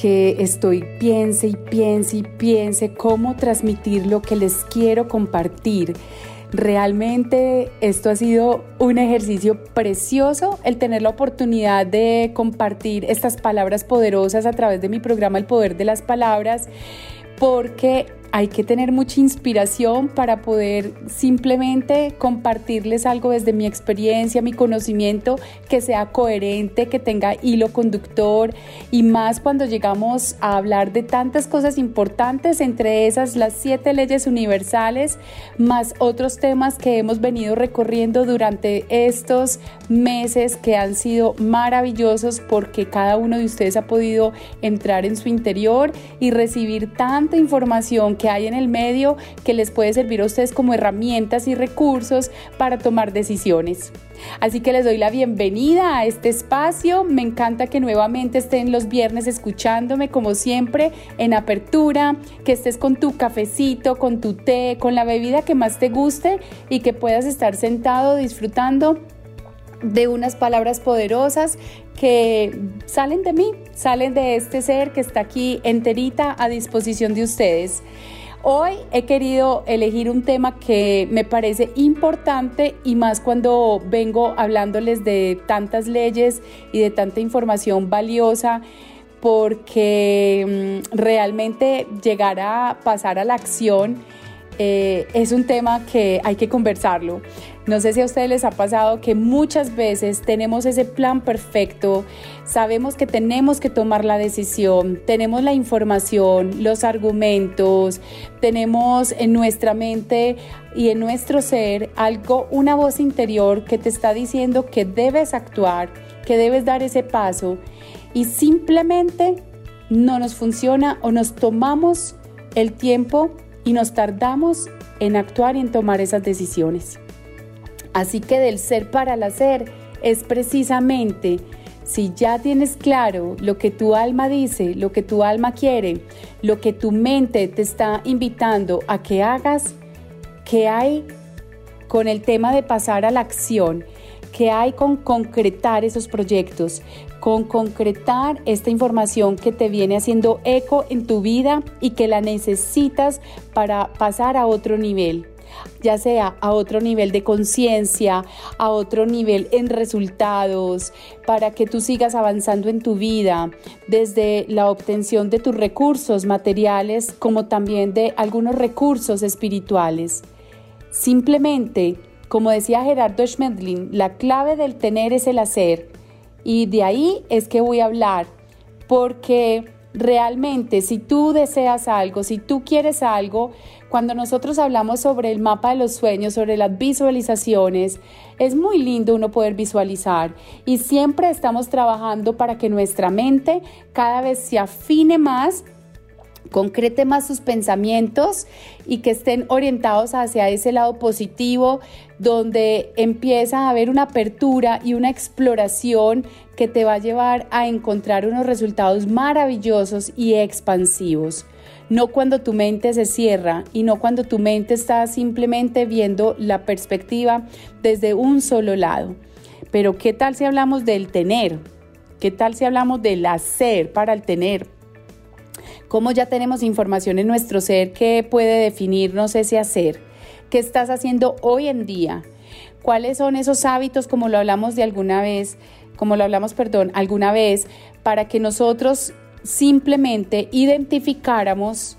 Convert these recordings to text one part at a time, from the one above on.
que estoy piense y piense y piense cómo transmitir lo que les quiero compartir. Realmente esto ha sido un ejercicio precioso, el tener la oportunidad de compartir estas palabras poderosas a través de mi programa El Poder de las Palabras, porque hay que tener mucha inspiración para poder simplemente compartirles algo desde mi experiencia, mi conocimiento, que sea coherente, que tenga hilo conductor. Y más cuando llegamos a hablar de tantas cosas importantes, entre esas las siete leyes universales, más otros temas que hemos venido recorriendo durante estos meses que han sido maravillosos porque cada uno de ustedes ha podido entrar en su interior y recibir tanta información que hay en el medio que les puede servir a ustedes como herramientas y recursos para tomar decisiones. Así que les doy la bienvenida a este espacio. Me encanta que nuevamente estén los viernes escuchándome como siempre en apertura, que estés con tu cafecito, con tu té, con la bebida que más te guste y que puedas estar sentado disfrutando de unas palabras poderosas que salen de mí, salen de este ser que está aquí enterita a disposición de ustedes. Hoy he querido elegir un tema que me parece importante y más cuando vengo hablándoles de tantas leyes y de tanta información valiosa porque mm, realmente llegar a pasar a la acción eh, es un tema que hay que conversarlo. No sé si a ustedes les ha pasado que muchas veces tenemos ese plan perfecto, sabemos que tenemos que tomar la decisión, tenemos la información, los argumentos, tenemos en nuestra mente y en nuestro ser algo, una voz interior que te está diciendo que debes actuar, que debes dar ese paso y simplemente no nos funciona o nos tomamos el tiempo y nos tardamos en actuar y en tomar esas decisiones. Así que del ser para el hacer es precisamente si ya tienes claro lo que tu alma dice, lo que tu alma quiere, lo que tu mente te está invitando a que hagas, ¿qué hay con el tema de pasar a la acción? ¿Qué hay con concretar esos proyectos? Con concretar esta información que te viene haciendo eco en tu vida y que la necesitas para pasar a otro nivel ya sea a otro nivel de conciencia, a otro nivel en resultados, para que tú sigas avanzando en tu vida, desde la obtención de tus recursos materiales como también de algunos recursos espirituales. Simplemente como decía Gerardo Schmedlin, la clave del tener es el hacer. Y de ahí es que voy a hablar, porque realmente si tú deseas algo, si tú quieres algo, cuando nosotros hablamos sobre el mapa de los sueños, sobre las visualizaciones, es muy lindo uno poder visualizar. Y siempre estamos trabajando para que nuestra mente cada vez se afine más concrete más sus pensamientos y que estén orientados hacia ese lado positivo donde empieza a haber una apertura y una exploración que te va a llevar a encontrar unos resultados maravillosos y expansivos. No cuando tu mente se cierra y no cuando tu mente está simplemente viendo la perspectiva desde un solo lado. Pero ¿qué tal si hablamos del tener? ¿Qué tal si hablamos del hacer para el tener? Cómo ya tenemos información en nuestro ser que puede definirnos ese hacer. ¿Qué estás haciendo hoy en día? ¿Cuáles son esos hábitos, como lo hablamos de alguna vez, como lo hablamos, perdón, alguna vez, para que nosotros simplemente identificáramos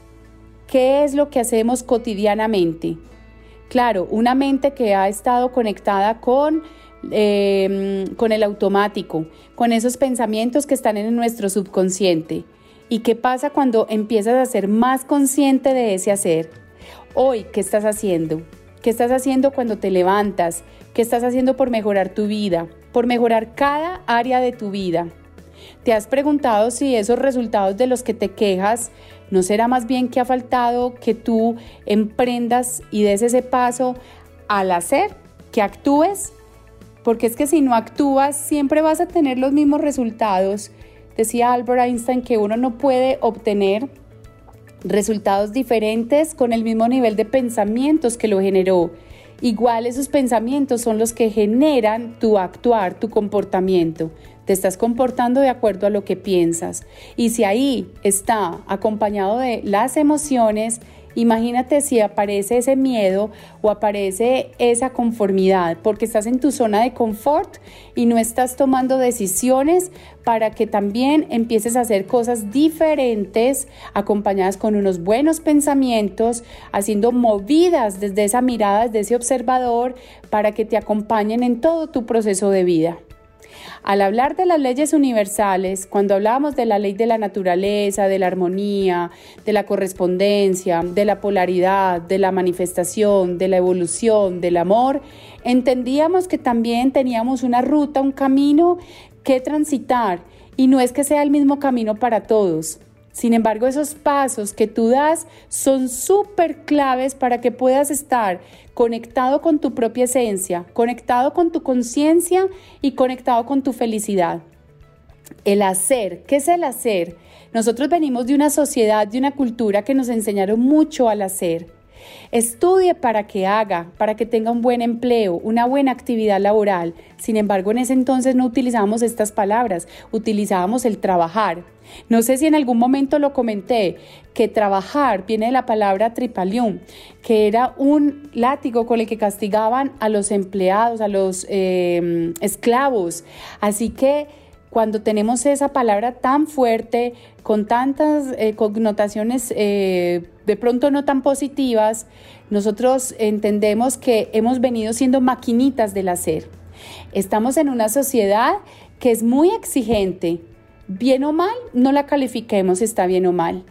qué es lo que hacemos cotidianamente? Claro, una mente que ha estado conectada con em, con el automático, con esos pensamientos que están en nuestro subconsciente. ¿Y qué pasa cuando empiezas a ser más consciente de ese hacer? Hoy, ¿qué estás haciendo? ¿Qué estás haciendo cuando te levantas? ¿Qué estás haciendo por mejorar tu vida? Por mejorar cada área de tu vida. ¿Te has preguntado si esos resultados de los que te quejas no será más bien que ha faltado que tú emprendas y des ese paso al hacer, que actúes? Porque es que si no actúas siempre vas a tener los mismos resultados. Decía Albert Einstein que uno no puede obtener resultados diferentes con el mismo nivel de pensamientos que lo generó. Igual esos pensamientos son los que generan tu actuar, tu comportamiento. Te estás comportando de acuerdo a lo que piensas. Y si ahí está acompañado de las emociones, Imagínate si aparece ese miedo o aparece esa conformidad, porque estás en tu zona de confort y no estás tomando decisiones para que también empieces a hacer cosas diferentes, acompañadas con unos buenos pensamientos, haciendo movidas desde esa mirada, desde ese observador, para que te acompañen en todo tu proceso de vida. Al hablar de las leyes universales, cuando hablábamos de la ley de la naturaleza, de la armonía, de la correspondencia, de la polaridad, de la manifestación, de la evolución, del amor, entendíamos que también teníamos una ruta, un camino que transitar y no es que sea el mismo camino para todos. Sin embargo, esos pasos que tú das son súper claves para que puedas estar conectado con tu propia esencia, conectado con tu conciencia y conectado con tu felicidad. El hacer, ¿qué es el hacer? Nosotros venimos de una sociedad, de una cultura que nos enseñaron mucho al hacer. Estudie para que haga, para que tenga un buen empleo, una buena actividad laboral. Sin embargo, en ese entonces no utilizábamos estas palabras, utilizábamos el trabajar. No sé si en algún momento lo comenté, que trabajar viene de la palabra tripalium, que era un látigo con el que castigaban a los empleados, a los eh, esclavos. Así que cuando tenemos esa palabra tan fuerte, con tantas eh, connotaciones eh, de pronto no tan positivas, nosotros entendemos que hemos venido siendo maquinitas del hacer. Estamos en una sociedad que es muy exigente. Bien o mal, no la califiquemos está bien o mal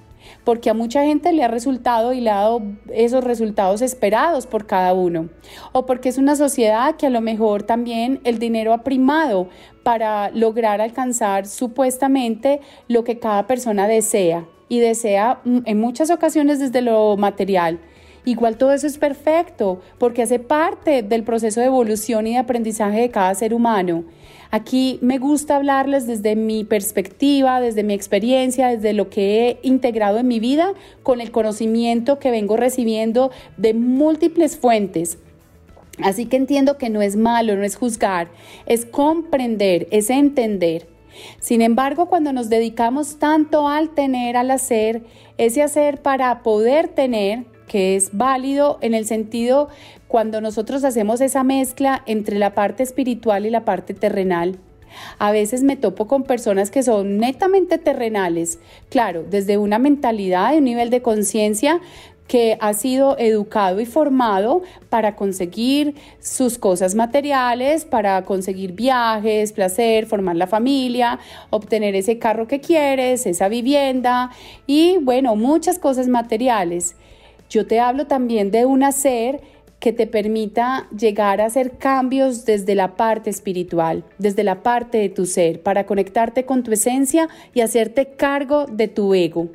porque a mucha gente le ha resultado y le ha dado esos resultados esperados por cada uno, o porque es una sociedad que a lo mejor también el dinero ha primado para lograr alcanzar supuestamente lo que cada persona desea y desea mm, en muchas ocasiones desde lo material. Igual todo eso es perfecto porque hace parte del proceso de evolución y de aprendizaje de cada ser humano. Aquí me gusta hablarles desde mi perspectiva, desde mi experiencia, desde lo que he integrado en mi vida con el conocimiento que vengo recibiendo de múltiples fuentes. Así que entiendo que no es malo, no es juzgar, es comprender, es entender. Sin embargo, cuando nos dedicamos tanto al tener, al hacer, ese hacer para poder tener, que es válido en el sentido cuando nosotros hacemos esa mezcla entre la parte espiritual y la parte terrenal. A veces me topo con personas que son netamente terrenales, claro, desde una mentalidad y un nivel de conciencia que ha sido educado y formado para conseguir sus cosas materiales, para conseguir viajes, placer, formar la familia, obtener ese carro que quieres, esa vivienda y bueno, muchas cosas materiales. Yo te hablo también de un hacer que te permita llegar a hacer cambios desde la parte espiritual, desde la parte de tu ser, para conectarte con tu esencia y hacerte cargo de tu ego.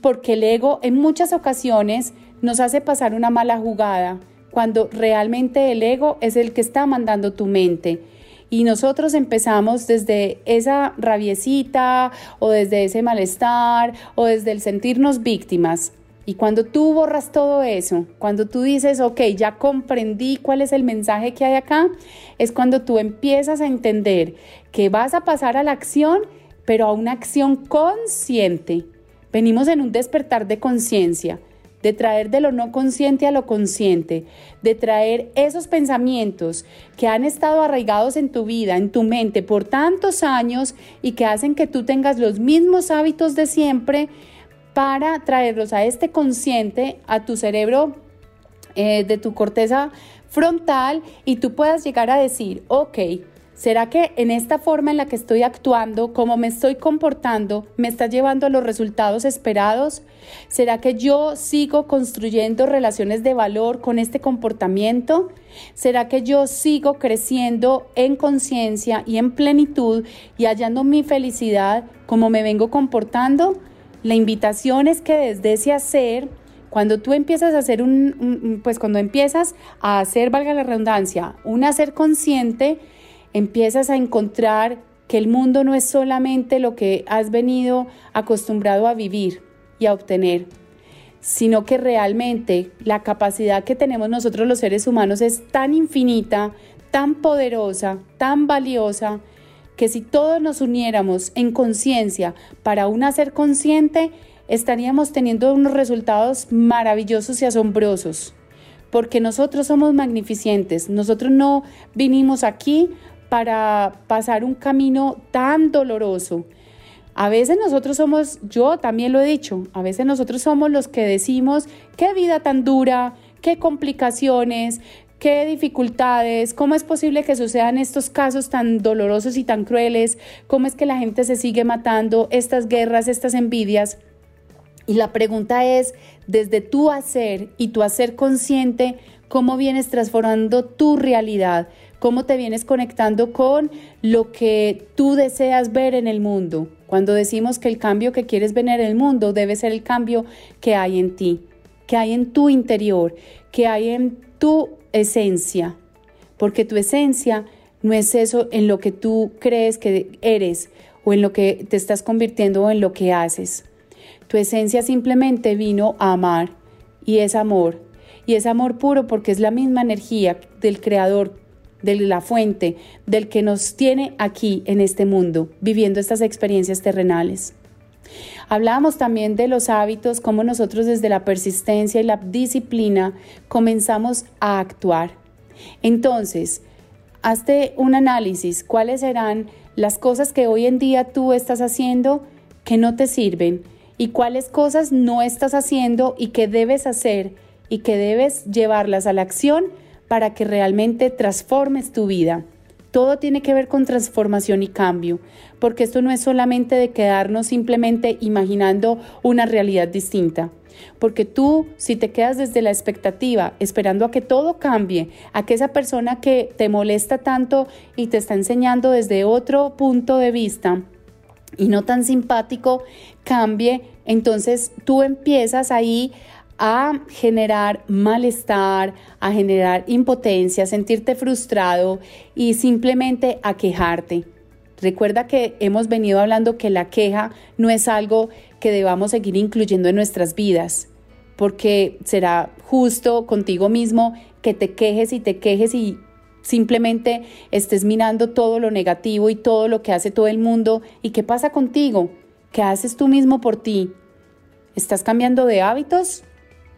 Porque el ego en muchas ocasiones nos hace pasar una mala jugada, cuando realmente el ego es el que está mandando tu mente. Y nosotros empezamos desde esa rabiecita o desde ese malestar o desde el sentirnos víctimas y cuando tú borras todo eso, cuando tú dices, ok, ya comprendí cuál es el mensaje que hay acá, es cuando tú empiezas a entender que vas a pasar a la acción, pero a una acción consciente. Venimos en un despertar de conciencia, de traer de lo no consciente a lo consciente, de traer esos pensamientos que han estado arraigados en tu vida, en tu mente por tantos años y que hacen que tú tengas los mismos hábitos de siempre para traerlos a este consciente, a tu cerebro eh, de tu corteza frontal y tú puedas llegar a decir, ok, ¿Será que en esta forma en la que estoy actuando, como me estoy comportando, me está llevando a los resultados esperados? ¿Será que yo sigo construyendo relaciones de valor con este comportamiento? ¿Será que yo sigo creciendo en conciencia y en plenitud y hallando mi felicidad como me vengo comportando? La invitación es que desde ese hacer, cuando tú empiezas a hacer un, pues cuando empiezas a hacer, valga la redundancia, un hacer consciente, empiezas a encontrar que el mundo no es solamente lo que has venido acostumbrado a vivir y a obtener, sino que realmente la capacidad que tenemos nosotros los seres humanos es tan infinita, tan poderosa, tan valiosa, que si todos nos uniéramos en conciencia para un hacer consciente, estaríamos teniendo unos resultados maravillosos y asombrosos, porque nosotros somos magnificentes, nosotros no vinimos aquí para pasar un camino tan doloroso. A veces nosotros somos, yo también lo he dicho, a veces nosotros somos los que decimos, qué vida tan dura, qué complicaciones, qué dificultades, cómo es posible que sucedan estos casos tan dolorosos y tan crueles, cómo es que la gente se sigue matando, estas guerras, estas envidias. Y la pregunta es, desde tu hacer y tu hacer consciente, ¿cómo vienes transformando tu realidad? Cómo te vienes conectando con lo que tú deseas ver en el mundo. Cuando decimos que el cambio que quieres ver en el mundo debe ser el cambio que hay en ti, que hay en tu interior, que hay en tu esencia, porque tu esencia no es eso en lo que tú crees que eres o en lo que te estás convirtiendo o en lo que haces. Tu esencia simplemente vino a amar y es amor. Y es amor puro porque es la misma energía del Creador de la fuente, del que nos tiene aquí en este mundo, viviendo estas experiencias terrenales. Hablábamos también de los hábitos, cómo nosotros desde la persistencia y la disciplina comenzamos a actuar. Entonces, hazte un análisis, cuáles serán las cosas que hoy en día tú estás haciendo que no te sirven y cuáles cosas no estás haciendo y que debes hacer y que debes llevarlas a la acción para que realmente transformes tu vida. Todo tiene que ver con transformación y cambio, porque esto no es solamente de quedarnos simplemente imaginando una realidad distinta. Porque tú, si te quedas desde la expectativa, esperando a que todo cambie, a que esa persona que te molesta tanto y te está enseñando desde otro punto de vista y no tan simpático, cambie, entonces tú empiezas ahí a generar malestar, a generar impotencia, sentirte frustrado y simplemente a quejarte. Recuerda que hemos venido hablando que la queja no es algo que debamos seguir incluyendo en nuestras vidas, porque será justo contigo mismo que te quejes y te quejes y simplemente estés mirando todo lo negativo y todo lo que hace todo el mundo. ¿Y qué pasa contigo? ¿Qué haces tú mismo por ti? ¿Estás cambiando de hábitos?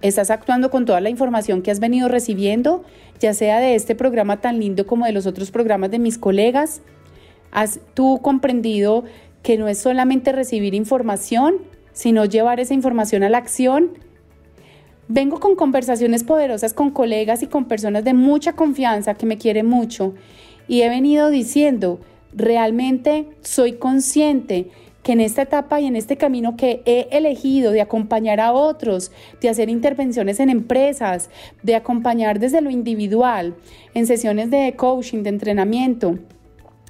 ¿Estás actuando con toda la información que has venido recibiendo, ya sea de este programa tan lindo como de los otros programas de mis colegas? ¿Has tú comprendido que no es solamente recibir información, sino llevar esa información a la acción? Vengo con conversaciones poderosas con colegas y con personas de mucha confianza que me quieren mucho y he venido diciendo, realmente soy consciente que en esta etapa y en este camino que he elegido de acompañar a otros, de hacer intervenciones en empresas, de acompañar desde lo individual, en sesiones de coaching, de entrenamiento,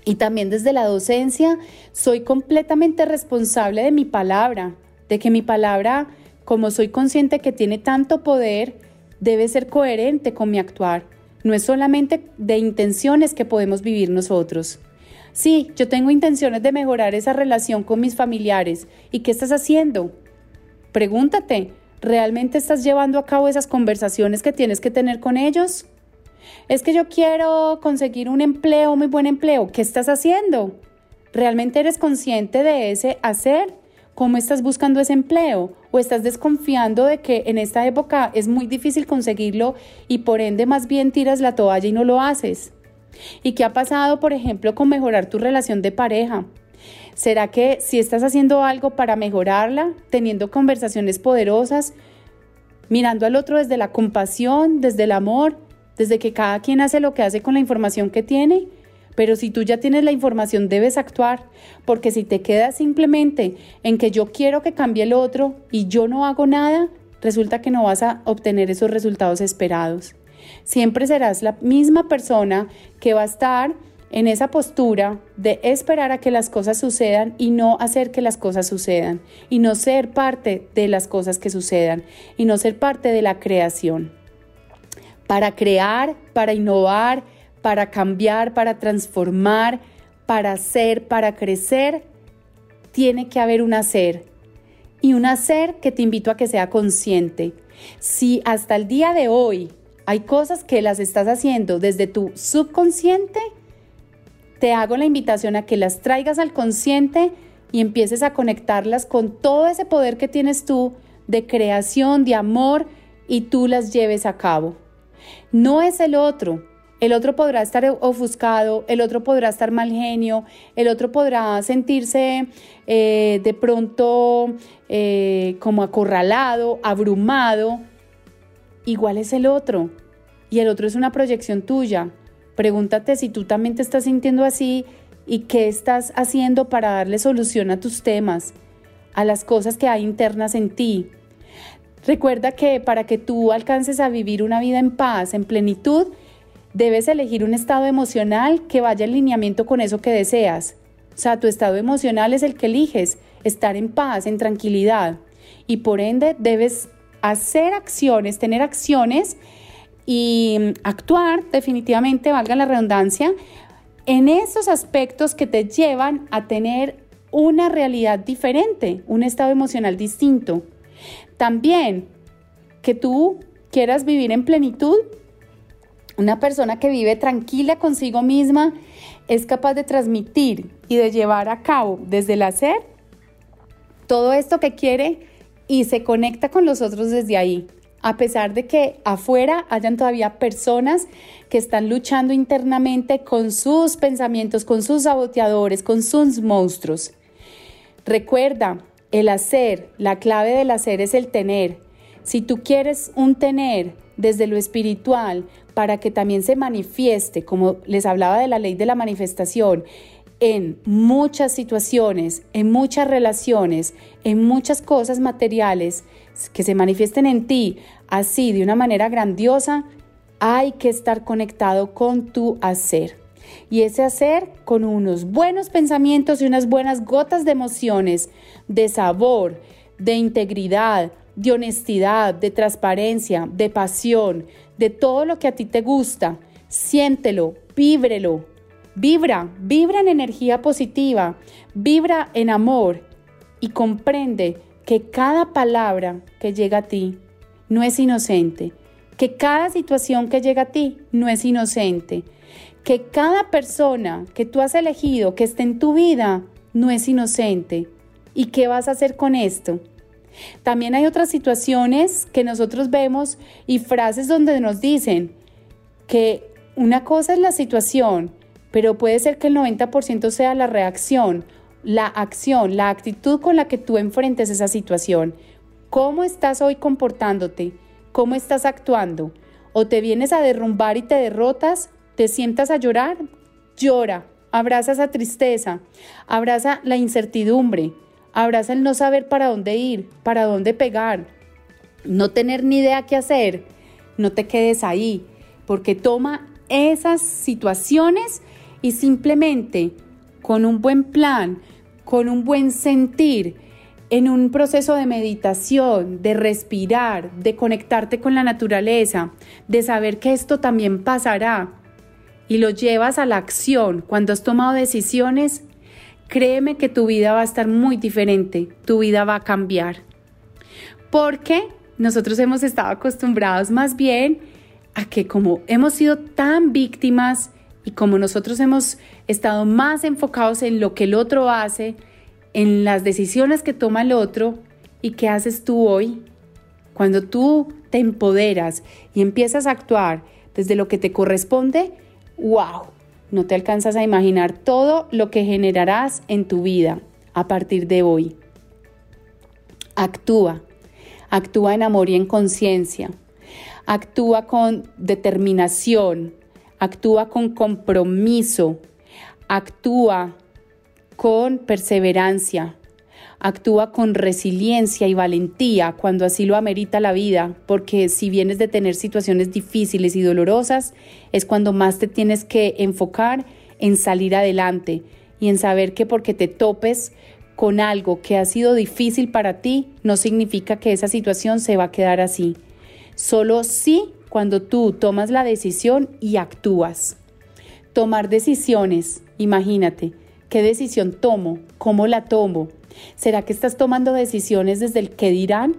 y también desde la docencia, soy completamente responsable de mi palabra, de que mi palabra, como soy consciente que tiene tanto poder, debe ser coherente con mi actuar. No es solamente de intenciones que podemos vivir nosotros. Sí, yo tengo intenciones de mejorar esa relación con mis familiares. ¿Y qué estás haciendo? Pregúntate, ¿realmente estás llevando a cabo esas conversaciones que tienes que tener con ellos? Es que yo quiero conseguir un empleo, muy buen empleo. ¿Qué estás haciendo? ¿Realmente eres consciente de ese hacer? ¿Cómo estás buscando ese empleo? ¿O estás desconfiando de que en esta época es muy difícil conseguirlo y por ende más bien tiras la toalla y no lo haces? ¿Y qué ha pasado, por ejemplo, con mejorar tu relación de pareja? ¿Será que si estás haciendo algo para mejorarla, teniendo conversaciones poderosas, mirando al otro desde la compasión, desde el amor, desde que cada quien hace lo que hace con la información que tiene? Pero si tú ya tienes la información, debes actuar, porque si te quedas simplemente en que yo quiero que cambie el otro y yo no hago nada, resulta que no vas a obtener esos resultados esperados. Siempre serás la misma persona que va a estar en esa postura de esperar a que las cosas sucedan y no hacer que las cosas sucedan, y no ser parte de las cosas que sucedan, y no ser parte de la creación. Para crear, para innovar, para cambiar, para transformar, para ser, para crecer, tiene que haber un hacer. Y un hacer que te invito a que sea consciente. Si hasta el día de hoy hay cosas que las estás haciendo desde tu subconsciente, te hago la invitación a que las traigas al consciente y empieces a conectarlas con todo ese poder que tienes tú de creación, de amor, y tú las lleves a cabo. No es el otro, el otro podrá estar ofuscado, el otro podrá estar mal genio, el otro podrá sentirse eh, de pronto eh, como acorralado, abrumado. Igual es el otro. Y el otro es una proyección tuya. Pregúntate si tú también te estás sintiendo así y qué estás haciendo para darle solución a tus temas, a las cosas que hay internas en ti. Recuerda que para que tú alcances a vivir una vida en paz, en plenitud, debes elegir un estado emocional que vaya en lineamiento con eso que deseas. O sea, tu estado emocional es el que eliges, estar en paz, en tranquilidad. Y por ende debes hacer acciones, tener acciones y actuar definitivamente, valga la redundancia, en esos aspectos que te llevan a tener una realidad diferente, un estado emocional distinto. También que tú quieras vivir en plenitud, una persona que vive tranquila consigo misma es capaz de transmitir y de llevar a cabo desde el hacer todo esto que quiere y se conecta con los otros desde ahí. A pesar de que afuera hayan todavía personas que están luchando internamente con sus pensamientos, con sus saboteadores, con sus monstruos. Recuerda, el hacer, la clave del hacer es el tener. Si tú quieres un tener desde lo espiritual, para que también se manifieste, como les hablaba de la ley de la manifestación, en muchas situaciones, en muchas relaciones, en muchas cosas materiales que se manifiesten en ti así de una manera grandiosa, hay que estar conectado con tu hacer. Y ese hacer con unos buenos pensamientos y unas buenas gotas de emociones, de sabor, de integridad, de honestidad, de transparencia, de pasión, de todo lo que a ti te gusta. Siéntelo, víbrelo. Vibra, vibra en energía positiva, vibra en amor y comprende que cada palabra que llega a ti no es inocente, que cada situación que llega a ti no es inocente, que cada persona que tú has elegido que esté en tu vida no es inocente. ¿Y qué vas a hacer con esto? También hay otras situaciones que nosotros vemos y frases donde nos dicen que una cosa es la situación, pero puede ser que el 90% sea la reacción, la acción, la actitud con la que tú enfrentes esa situación. ¿Cómo estás hoy comportándote? ¿Cómo estás actuando? ¿O te vienes a derrumbar y te derrotas? ¿Te sientas a llorar? Llora, abraza esa tristeza, abraza la incertidumbre, Abraza el no saber para dónde ir, para dónde pegar, no tener ni idea qué hacer. No te quedes ahí, porque toma esas situaciones y simplemente con un buen plan, con un buen sentir, en un proceso de meditación, de respirar, de conectarte con la naturaleza, de saber que esto también pasará y lo llevas a la acción cuando has tomado decisiones, créeme que tu vida va a estar muy diferente, tu vida va a cambiar. Porque nosotros hemos estado acostumbrados más bien a que como hemos sido tan víctimas y como nosotros hemos estado más enfocados en lo que el otro hace, en las decisiones que toma el otro, ¿y qué haces tú hoy? Cuando tú te empoderas y empiezas a actuar desde lo que te corresponde, wow, no te alcanzas a imaginar todo lo que generarás en tu vida a partir de hoy. Actúa, actúa en amor y en conciencia, actúa con determinación, actúa con compromiso, Actúa con perseverancia, actúa con resiliencia y valentía cuando así lo amerita la vida, porque si vienes de tener situaciones difíciles y dolorosas, es cuando más te tienes que enfocar en salir adelante y en saber que porque te topes con algo que ha sido difícil para ti, no significa que esa situación se va a quedar así. Solo sí cuando tú tomas la decisión y actúas. Tomar decisiones, imagínate, ¿qué decisión tomo? ¿Cómo la tomo? ¿Será que estás tomando decisiones desde el qué dirán?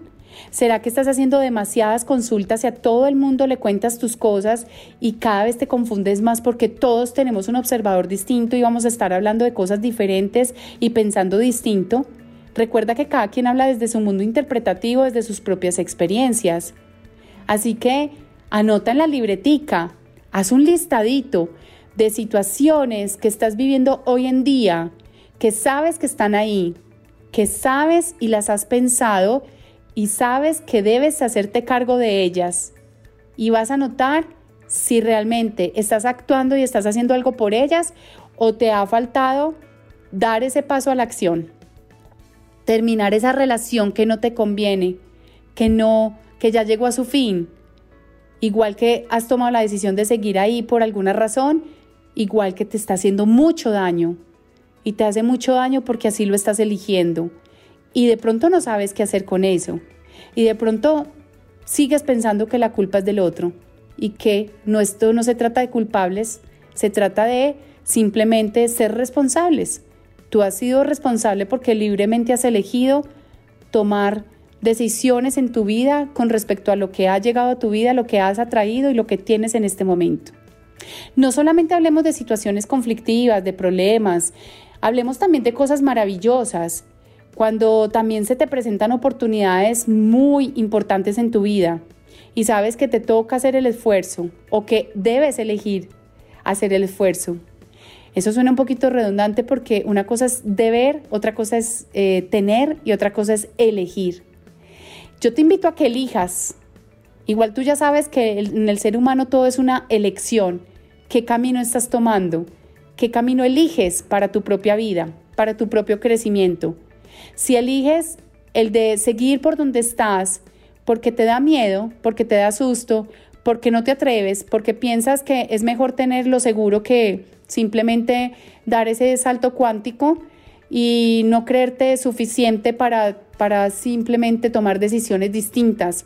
¿Será que estás haciendo demasiadas consultas y a todo el mundo le cuentas tus cosas y cada vez te confundes más porque todos tenemos un observador distinto y vamos a estar hablando de cosas diferentes y pensando distinto? Recuerda que cada quien habla desde su mundo interpretativo, desde sus propias experiencias. Así que anota en la libretica, haz un listadito de situaciones que estás viviendo hoy en día, que sabes que están ahí, que sabes y las has pensado y sabes que debes hacerte cargo de ellas. Y vas a notar si realmente estás actuando y estás haciendo algo por ellas o te ha faltado dar ese paso a la acción. Terminar esa relación que no te conviene, que no, que ya llegó a su fin. Igual que has tomado la decisión de seguir ahí por alguna razón, igual que te está haciendo mucho daño. Y te hace mucho daño porque así lo estás eligiendo y de pronto no sabes qué hacer con eso. Y de pronto sigues pensando que la culpa es del otro y que no, esto no se trata de culpables, se trata de simplemente ser responsables. Tú has sido responsable porque libremente has elegido tomar decisiones en tu vida con respecto a lo que ha llegado a tu vida, lo que has atraído y lo que tienes en este momento. No solamente hablemos de situaciones conflictivas, de problemas, hablemos también de cosas maravillosas cuando también se te presentan oportunidades muy importantes en tu vida y sabes que te toca hacer el esfuerzo o que debes elegir hacer el esfuerzo. Eso suena un poquito redundante porque una cosa es deber, otra cosa es eh, tener y otra cosa es elegir. Yo te invito a que elijas. Igual tú ya sabes que en el ser humano todo es una elección. ¿Qué camino estás tomando? ¿Qué camino eliges para tu propia vida, para tu propio crecimiento? Si eliges el de seguir por donde estás porque te da miedo, porque te da susto, porque no te atreves, porque piensas que es mejor tenerlo seguro que simplemente dar ese salto cuántico y no creerte suficiente para, para simplemente tomar decisiones distintas,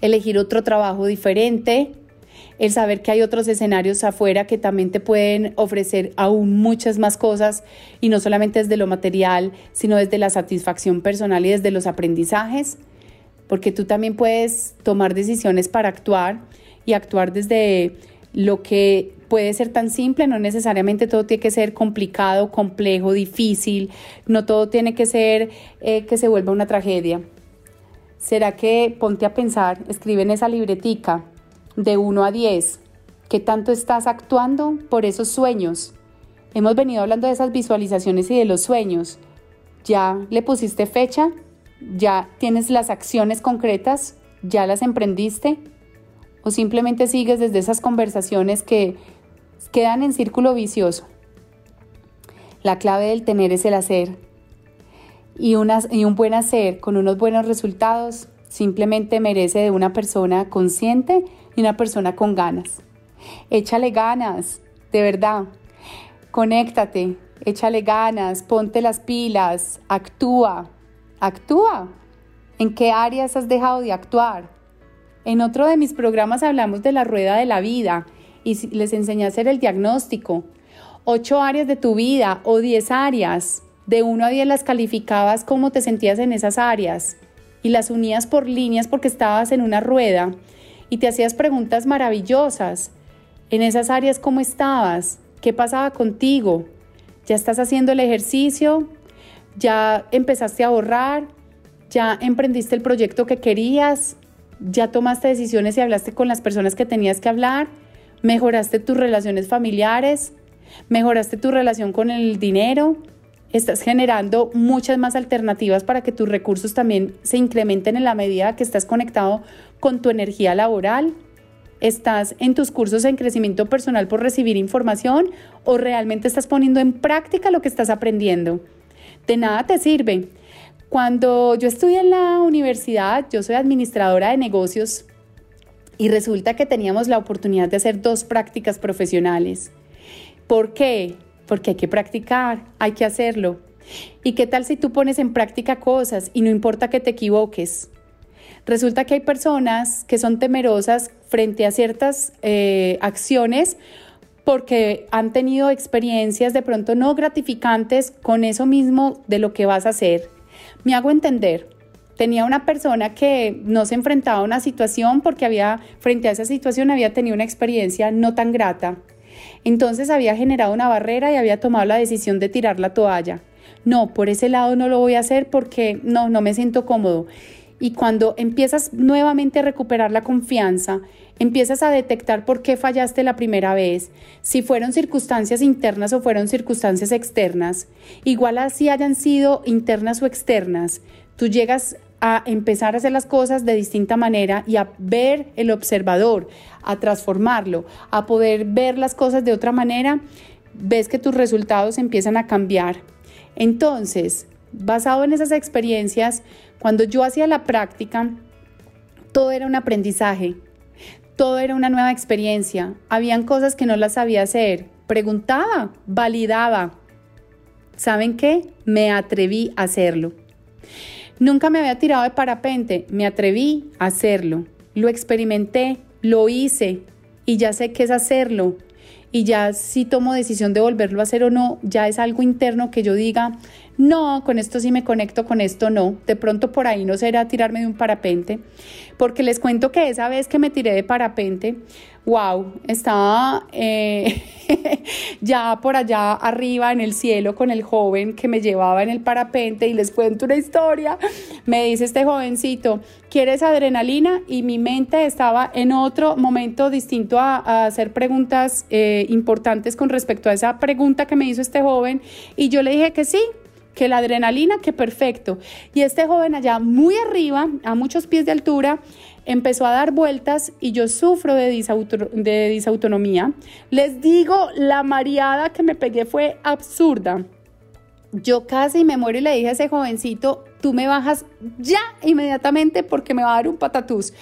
elegir otro trabajo diferente, el saber que hay otros escenarios afuera que también te pueden ofrecer aún muchas más cosas y no solamente desde lo material, sino desde la satisfacción personal y desde los aprendizajes, porque tú también puedes tomar decisiones para actuar y actuar desde lo que puede ser tan simple, no necesariamente todo tiene que ser complicado, complejo, difícil, no todo tiene que ser eh, que se vuelva una tragedia. ¿Será que ponte a pensar, escribe en esa libretica, de 1 a 10, ¿qué tanto estás actuando por esos sueños? Hemos venido hablando de esas visualizaciones y de los sueños. ¿Ya le pusiste fecha? ¿Ya tienes las acciones concretas? ¿Ya las emprendiste? ¿O simplemente sigues desde esas conversaciones que quedan en círculo vicioso? La clave del tener es el hacer. Y, un buen hacer con unos buenos resultados simplemente merece de una persona consciente y una persona con ganas. Échale ganas, de verdad. Conéctate, échale ganas, ponte las pilas, actúa, actúa. ¿En qué áreas has dejado de actuar? En otro de mis programas hablamos de la rueda de la vida y les enseñé a hacer el diagnóstico. Ocho áreas de tu vida o diez áreas. De uno a diez las calificabas cómo te sentías en esas áreas y las unías por líneas porque estabas en una rueda y te hacías preguntas maravillosas. En esas áreas, ¿cómo estabas? ¿Qué pasaba contigo? ¿Ya estás haciendo el ejercicio? ¿Ya empezaste a ahorrar? ¿Ya emprendiste el proyecto que querías? ¿Ya tomaste decisiones y hablaste con las personas que tenías que hablar? ¿Mejoraste tus relaciones familiares? ¿Mejoraste tu relación con el dinero? estás generando muchas más alternativas para que tus recursos también se incrementen en la medida que estás conectado con tu energía laboral. ¿Estás en tus cursos en crecimiento personal por recibir información o realmente estás poniendo en práctica lo que estás aprendiendo? De nada te sirve. Cuando yo estudié en la universidad, yo soy administradora de negocios y resulta que teníamos la oportunidad de hacer dos prácticas profesionales. ¿Por qué? Porque hay que practicar, hay que hacerlo. ¿Y qué tal si tú pones en práctica cosas y no importa que te equivoques? Resulta que hay personas que son temerosas frente a ciertas eh, acciones porque han tenido experiencias de pronto no gratificantes con eso mismo de lo que vas a hacer. Me hago entender. Tenía una persona que no se enfrentaba a una situación porque había, frente a esa situación, había tenido una experiencia no tan grata. Entonces había generado una barrera y había tomado la decisión de tirar la toalla. No, por ese lado no lo voy a hacer porque no, no me siento cómodo. Y cuando empiezas nuevamente a recuperar la confianza, empiezas a detectar por qué fallaste la primera vez, si fueron circunstancias internas o fueron circunstancias externas, igual así hayan sido internas o externas, tú llegas a empezar a hacer las cosas de distinta manera y a ver el observador, a transformarlo, a poder ver las cosas de otra manera, ves que tus resultados empiezan a cambiar. Entonces, basado en esas experiencias, cuando yo hacía la práctica, todo era un aprendizaje, todo era una nueva experiencia. Habían cosas que no las sabía hacer. Preguntaba, validaba. ¿Saben qué? Me atreví a hacerlo. Nunca me había tirado de parapente, me atreví a hacerlo. Lo experimenté, lo hice y ya sé qué es hacerlo. Y ya si tomo decisión de volverlo a hacer o no, ya es algo interno que yo diga, no, con esto sí me conecto, con esto no. De pronto por ahí no será tirarme de un parapente, porque les cuento que esa vez que me tiré de parapente, wow, estaba eh, ya por allá arriba en el cielo con el joven que me llevaba en el parapente y les cuento una historia. Me dice este jovencito, ¿quieres adrenalina? Y mi mente estaba en otro momento distinto a, hacer preguntas eh, importantes con respecto a esa pregunta que me hizo este joven y yo le dije que sí, que la adrenalina, que perfecto. Y este joven allá muy arriba, a muchos pies de altura, empezó a dar vueltas y yo sufro de, de disautonomía. Les digo, la mareada que me pegué fue absurda. Yo casi me muero y le dije a ese jovencito, tú me bajas ya inmediatamente porque me va a dar un patatús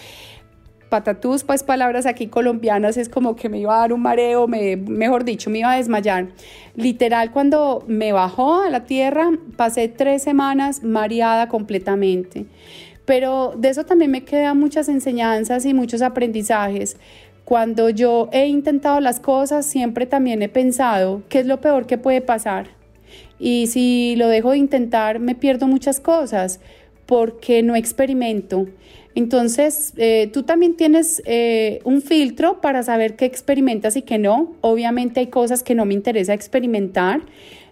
patatús, pues palabras aquí colombianas, es como que me iba a dar un mareo, me, mejor dicho, me iba a desmayar. Literal, cuando me bajó a la tierra, pasé tres semanas mareada completamente. Pero de eso también me quedan muchas enseñanzas y muchos aprendizajes. Cuando yo he intentado las cosas, siempre también he pensado qué es lo peor que puede pasar. Y si lo dejo de intentar, me pierdo muchas cosas porque no experimento. Entonces, eh, tú también tienes eh, un filtro para saber qué experimentas y qué no. Obviamente hay cosas que no me interesa experimentar.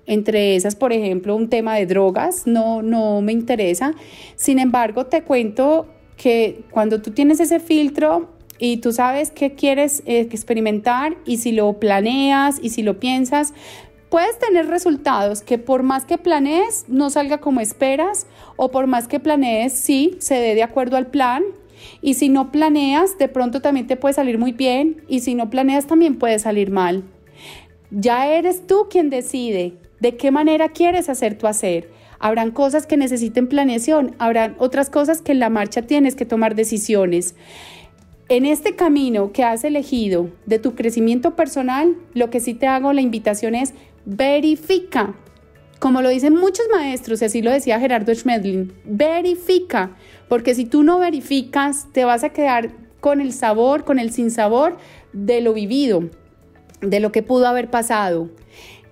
Entre esas, por ejemplo, un tema de drogas, no, no me interesa. Sin embargo, te cuento que cuando tú tienes ese filtro y tú sabes qué quieres eh, experimentar y si lo planeas y si lo piensas, Puedes tener resultados que por más que planees no salga como esperas o por más que planees sí se dé de acuerdo al plan. Y si no planeas, de pronto también te puede salir muy bien y si no planeas también puede salir mal. Ya eres tú quien decide de qué manera quieres hacer tu hacer. Habrán cosas que necesiten planeación, habrán otras cosas que en la marcha tienes que tomar decisiones. En este camino que has elegido de tu crecimiento personal, lo que sí te hago la invitación es verifica. Como lo dicen muchos maestros, y así lo decía Gerardo Schmedlin, verifica, porque si tú no verificas, te vas a quedar con el sabor, con el sinsabor de lo vivido, de lo que pudo haber pasado.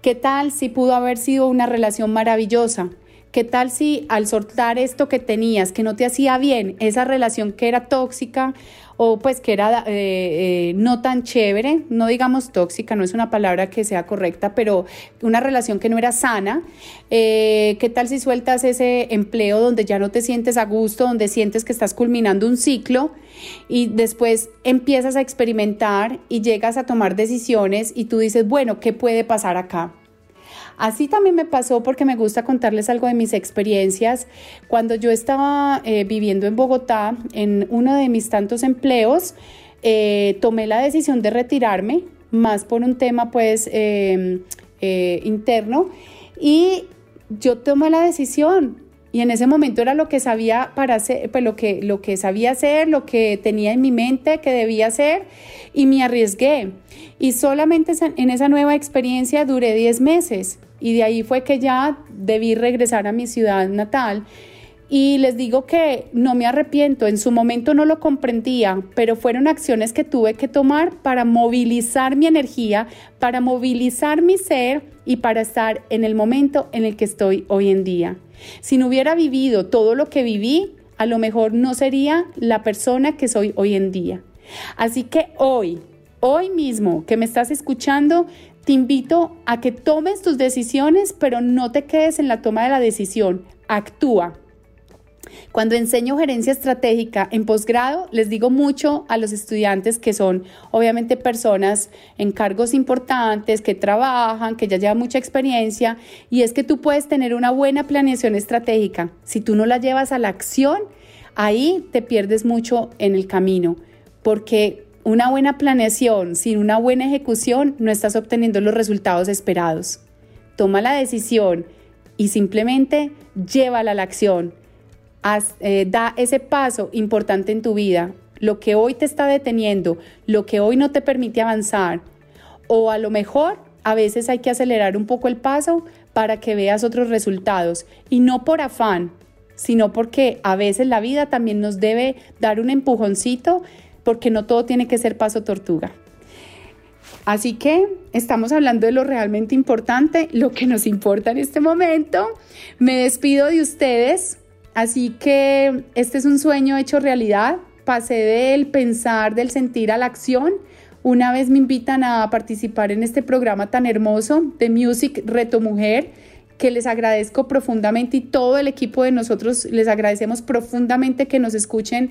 ¿Qué tal si pudo haber sido una relación maravillosa? ¿Qué tal si al soltar esto que tenías, que no te hacía bien, esa relación que era tóxica o pues que era eh, eh, no tan chévere, no digamos tóxica, no es una palabra que sea correcta, pero una relación que no era sana, eh, ¿qué tal si sueltas ese empleo donde ya no te sientes a gusto, donde sientes que estás culminando un ciclo y después empiezas a experimentar y llegas a tomar decisiones y tú dices, bueno, ¿qué puede pasar acá? Así también me pasó porque me gusta contarles algo de mis experiencias. Cuando yo estaba eh, viviendo en Bogotá, en uno de mis tantos empleos, eh, tomé la decisión de retirarme, más por un tema pues em, eh, interno, y yo tomé la decisión. Y en ese momento era lo que sabía para hacer, pues lo que, lo que sabía hacer, lo que tenía en mi mente que debía hacer, y me arriesgué. Y solamente en esa nueva experiencia duré 10 meses. Y de ahí fue que ya debí regresar a mi ciudad natal. Y les digo que no me arrepiento, en su momento no lo comprendía, pero fueron acciones que tuve que tomar para movilizar mi energía, para movilizar mi ser y para estar en el momento en el que estoy hoy en día. Si no hubiera vivido todo lo que viví, a lo mejor no sería la persona que soy hoy en día. Así que hoy, hoy mismo que me estás escuchando, te invito a que tomes tus decisiones, pero no te quedes en la toma de la decisión. Actúa. Cuando enseño gerencia estratégica en posgrado, les digo mucho a los estudiantes que son obviamente personas en cargos importantes, que trabajan, que ya llevan mucha experiencia, y es que tú puedes tener una buena planeación estratégica. Si tú no la llevas a la acción, ahí te pierdes mucho en el camino, porque una buena planeación sin una buena ejecución no estás obteniendo los resultados esperados. Toma la decisión y simplemente llévala a la acción. Eh, da ese paso importante en tu vida, lo que hoy te está deteniendo, lo que hoy no te permite avanzar. O a lo mejor a veces hay que acelerar un poco el paso para que veas otros resultados y no por afán, sino porque a veces la vida también nos debe dar un empujoncito porque no todo tiene que ser paso tortuga. Así que estamos hablando de lo realmente importante, lo que nos importa en este momento. Me despido de ustedes, así que este es un sueño hecho realidad. Pasé del pensar, del sentir a la acción. Una vez me invitan a participar en este programa tan hermoso de Music Reto Mujer que les agradezco profundamente y todo el equipo de nosotros les agradecemos profundamente que nos escuchen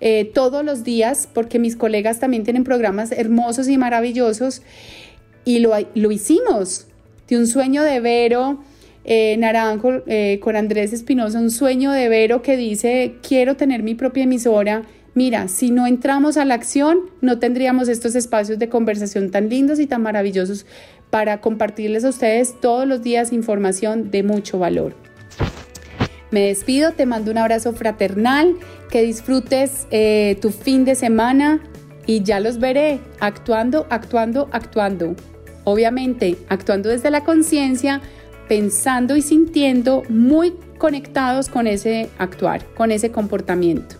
eh, todos los días, porque mis colegas también tienen programas hermosos y maravillosos, y lo, lo hicimos, de un sueño de Vero. Eh, Naranjo eh, con Andrés Espinosa, un sueño de Vero que dice, quiero tener mi propia emisora. Mira, si no entramos a la acción, no tendríamos estos espacios de conversación tan lindos y tan maravillosos para compartirles a ustedes todos los días información de mucho valor. Me despido, te mando un abrazo fraternal, que disfrutes eh, tu fin de semana y ya los veré actuando, actuando, actuando. Obviamente, actuando desde la conciencia, pensando y sintiendo muy conectados con ese actuar, con ese comportamiento.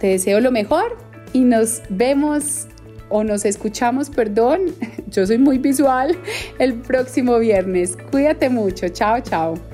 Te deseo lo mejor y nos vemos o nos escuchamos, perdón, yo soy muy visual, el próximo viernes. Cuídate mucho, chao, chao.